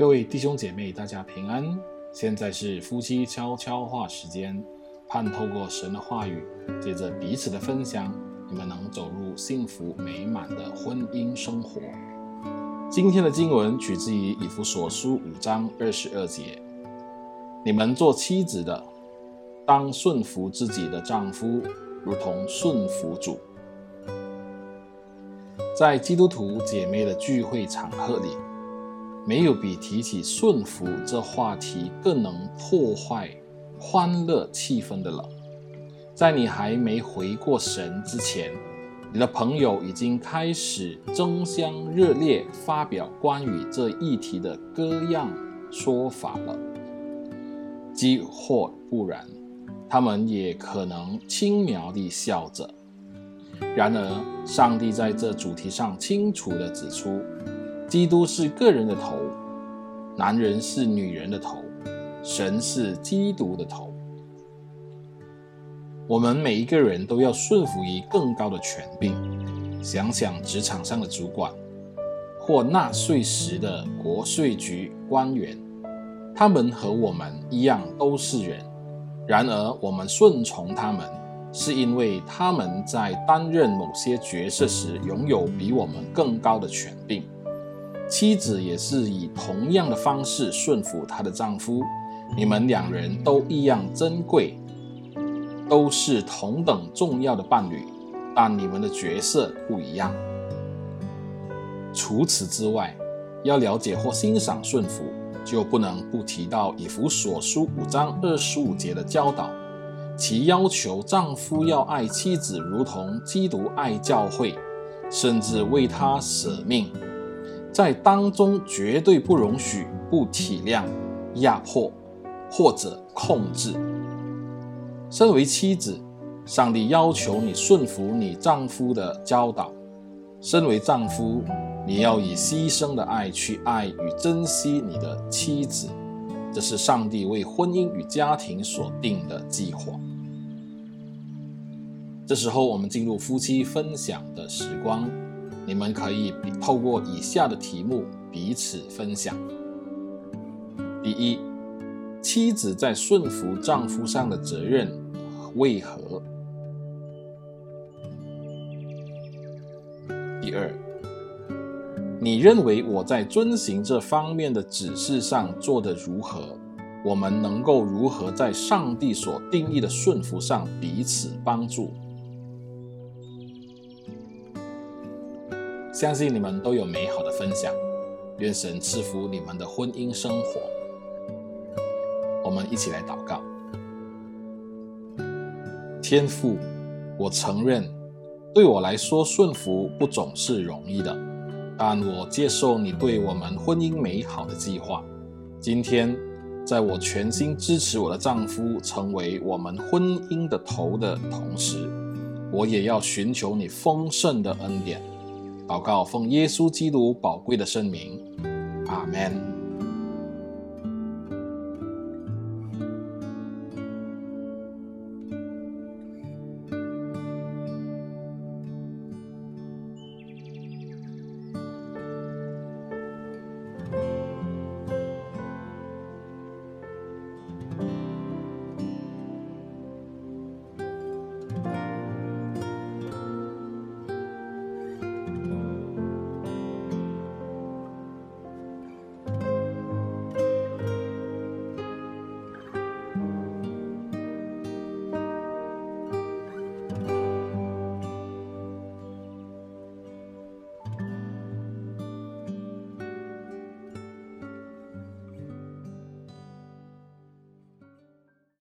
各位弟兄姐妹，大家平安。现在是夫妻悄悄话时间，盼透过神的话语，借着彼此的分享，你们能走入幸福美满的婚姻生活。今天的经文取自于以弗所书五章二十二节：你们做妻子的，当顺服自己的丈夫，如同顺服主。在基督徒姐妹的聚会场合里。没有比提起顺服这话题更能破坏欢乐气氛的了。在你还没回过神之前，你的朋友已经开始争相热烈发表关于这议题的各样说法了。即或不然，他们也可能轻描地笑着。然而，上帝在这主题上清楚地指出。基督是个人的头，男人是女人的头，神是基督的头。我们每一个人都要顺服于更高的权柄。想想职场上的主管，或纳税时的国税局官员，他们和我们一样都是人。然而，我们顺从他们，是因为他们在担任某些角色时拥有比我们更高的权柄。妻子也是以同样的方式顺服她的丈夫，你们两人都一样珍贵，都是同等重要的伴侣，但你们的角色不一样。除此之外，要了解或欣赏顺服，就不能不提到以弗所书五章二十五节的教导，其要求丈夫要爱妻子如同基督爱教会，甚至为她舍命。在当中绝对不容许不体谅、压迫或者控制。身为妻子，上帝要求你顺服你丈夫的教导；身为丈夫，你要以牺牲的爱去爱与珍惜你的妻子。这是上帝为婚姻与家庭所定的计划。这时候，我们进入夫妻分享的时光。你们可以透过以下的题目彼此分享：第一，妻子在顺服丈夫上的责任为何？第二，你认为我在遵行这方面的指示上做得如何？我们能够如何在上帝所定义的顺服上彼此帮助？相信你们都有美好的分享，愿神赐福你们的婚姻生活。我们一起来祷告。天父，我承认，对我来说顺服不总是容易的，但我接受你对我们婚姻美好的计划。今天，在我全心支持我的丈夫成为我们婚姻的头的同时，我也要寻求你丰盛的恩典。祷告，奉耶稣基督宝贵的圣名，阿门。